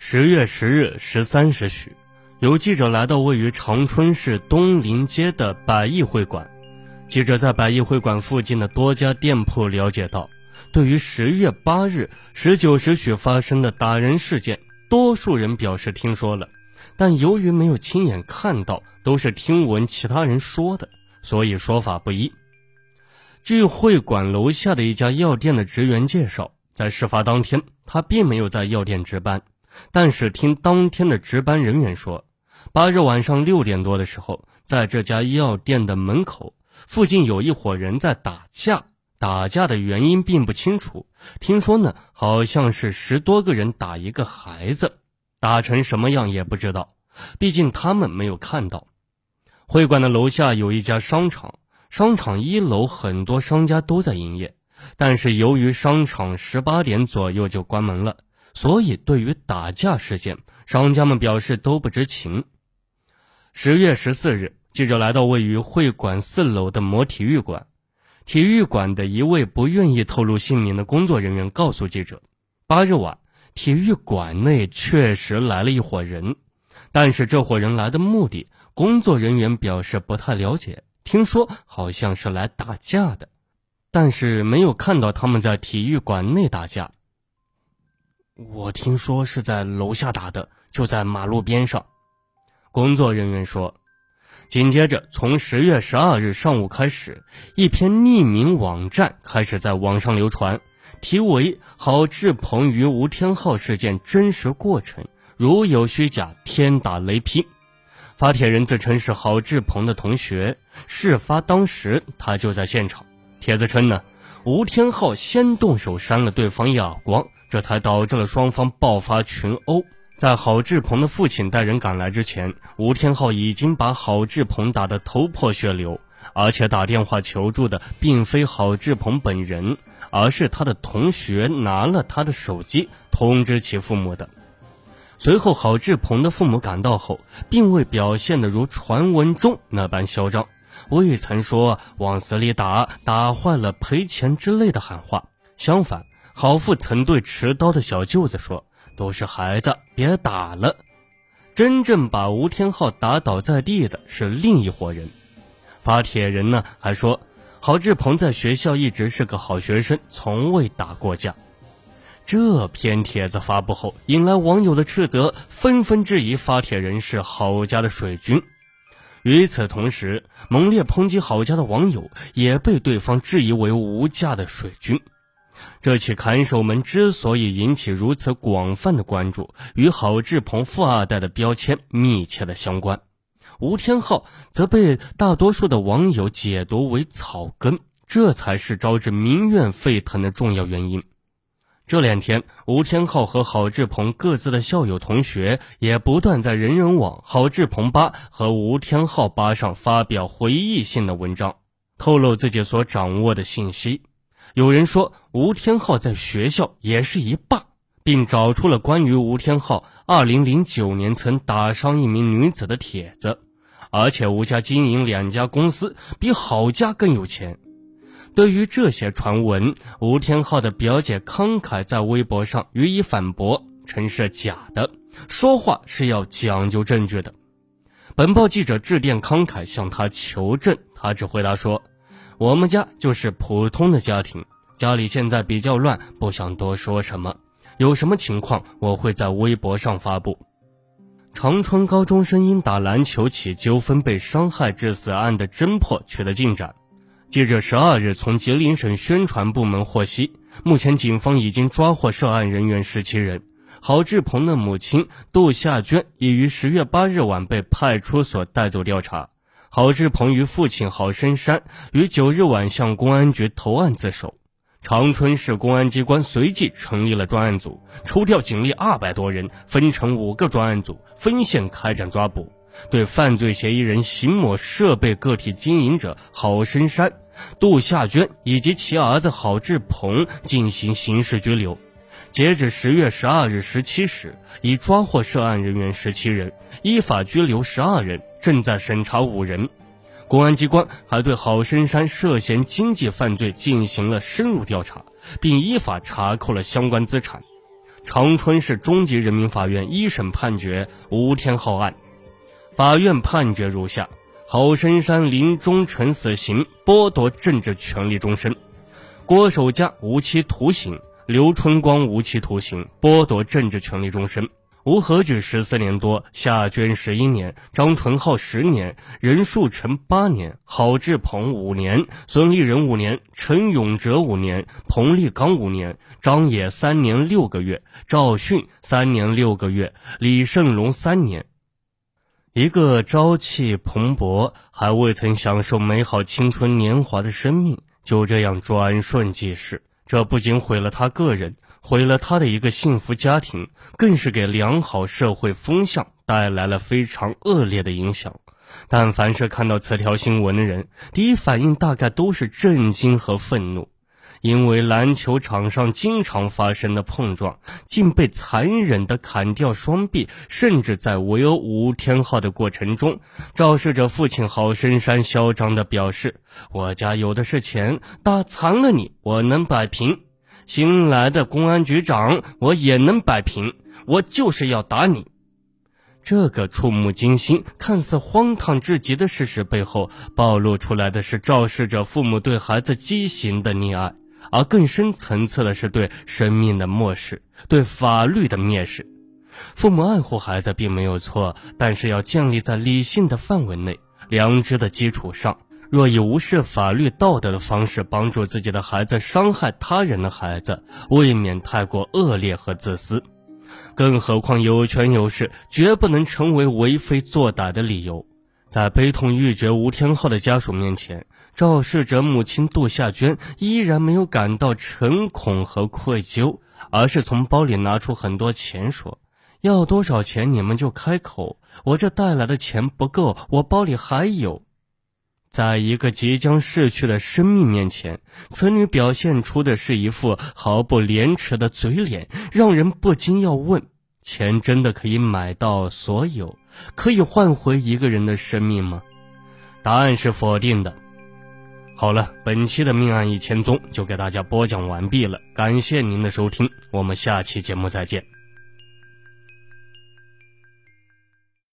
十月十日十三时许，有记者来到位于长春市东林街的百亿会馆。记者在百亿会馆附近的多家店铺了解到，对于十月八日十九时许发生的打人事件，多数人表示听说了，但由于没有亲眼看到，都是听闻其他人说的，所以说法不一。据会馆楼下的一家药店的职员介绍，在事发当天，他并没有在药店值班。但是听当天的值班人员说，八日晚上六点多的时候，在这家药店的门口附近有一伙人在打架，打架的原因并不清楚。听说呢，好像是十多个人打一个孩子，打成什么样也不知道，毕竟他们没有看到。会馆的楼下有一家商场，商场一楼很多商家都在营业，但是由于商场十八点左右就关门了。所以，对于打架事件，商家们表示都不知情。十月十四日，记者来到位于会馆四楼的某体育馆，体育馆的一位不愿意透露姓名的工作人员告诉记者，八日晚，体育馆内确实来了一伙人，但是这伙人来的目的，工作人员表示不太了解，听说好像是来打架的，但是没有看到他们在体育馆内打架。我听说是在楼下打的，就在马路边上。工作人员说，紧接着从十月十二日上午开始，一篇匿名网站开始在网上流传，题为“郝志鹏与吴天浩事件真实过程，如有虚假，天打雷劈”。发帖人自称是郝志鹏的同学，事发当时他就在现场。帖子称呢，吴天浩先动手扇了对方一耳光。这才导致了双方爆发群殴。在郝志鹏的父亲带人赶来之前，吴天浩已经把郝志鹏打得头破血流，而且打电话求助的并非郝志鹏本人，而是他的同学拿了他的手机通知其父母的。随后，郝志鹏的父母赶到后，并未表现得如传闻中那般嚣张，未曾说往死里打、打坏了赔钱之类的喊话，相反。郝父曾对持刀的小舅子说：“都是孩子，别打了。”真正把吴天浩打倒在地的是另一伙人。发帖人呢还说，郝志鹏在学校一直是个好学生，从未打过架。这篇帖子发布后，引来网友的斥责，纷纷质疑发帖人是郝家的水军。与此同时，猛烈抨击郝家的网友也被对方质疑为无价的水军。这起看守门之所以引起如此广泛的关注，与郝志鹏富二代的标签密切的相关。吴天昊则被大多数的网友解读为草根，这才是招致民怨沸腾的重要原因。这两天，吴天昊和郝志鹏各自的校友同学也不断在人人网、郝志鹏吧和吴天昊吧上发表回忆性的文章，透露自己所掌握的信息。有人说吴天浩在学校也是一霸，并找出了关于吴天浩2009年曾打伤一名女子的帖子，而且吴家经营两家公司，比郝家更有钱。对于这些传闻，吴天浩的表姐康凯在微博上予以反驳，称是假的，说话是要讲究证据的。本报记者致电康凯向他求证，他只回答说。我们家就是普通的家庭，家里现在比较乱，不想多说什么。有什么情况，我会在微博上发布。长春高中生因打篮球起纠纷被伤害致死案的侦破取得进展。记者十二日从吉林省宣传部门获悉，目前警方已经抓获涉案人员十七人。郝志鹏的母亲杜夏娟已于十月八日晚被派出所带走调查。郝志鹏与父亲郝深山于九日晚向公安局投案自首，长春市公安机关随即成立了专案组，抽调警力二百多人，分成五个专案组，分线开展抓捕，对犯罪嫌疑人邢某设备个体经营者郝深山、杜夏娟以及其儿子郝志鹏进行刑事拘留。截止十月十二日十七时，已抓获涉案人员十七人，依法拘留十二人。正在审查五人，公安机关还对郝深山涉嫌经济犯罪进行了深入调查，并依法查扣了相关资产。长春市中级人民法院一审判决吴天浩案。法院判决如下：郝深山林终臣死刑，剥夺政治权利终身；郭守家无期徒刑，刘春光无期徒刑，剥夺政治权利终身。吴和举十四年多，夏娟十一年，张纯浩十年，任树成八年，郝志鹏五年，孙立人五年，陈永哲五年，彭立刚五年，张野三年六个月，赵迅三年六个月，李胜龙三年。一个朝气蓬勃、还未曾享受美好青春年华的生命，就这样转瞬即逝。这不仅毁了他个人。毁了他的一个幸福家庭，更是给良好社会风向带来了非常恶劣的影响。但凡是看到此条新闻的人，第一反应大概都是震惊和愤怒，因为篮球场上经常发生的碰撞，竟被残忍地砍掉双臂，甚至在围殴吴天昊的过程中，肇事者父亲郝深山嚣张地表示：“我家有的是钱，打残了你，我能摆平。”新来的公安局长，我也能摆平。我就是要打你。这个触目惊心、看似荒唐至极的事实背后，暴露出来的是肇事者父母对孩子畸形的溺爱，而更深层次的是对生命的漠视、对法律的蔑视。父母爱护孩子并没有错，但是要建立在理性的范围内、良知的基础上。若以无视法律道德的方式帮助自己的孩子，伤害他人的孩子，未免太过恶劣和自私。更何况有权有势，绝不能成为为非作歹的理由。在悲痛欲绝吴天浩的家属面前，肇事者母亲杜夏娟依然没有感到诚恐和愧疚，而是从包里拿出很多钱，说：“要多少钱你们就开口，我这带来的钱不够，我包里还有。”在一个即将逝去的生命面前，此女表现出的是一副毫不廉耻的嘴脸，让人不禁要问：钱真的可以买到所有，可以换回一个人的生命吗？答案是否定的。好了，本期的命案一千宗就给大家播讲完毕了，感谢您的收听，我们下期节目再见。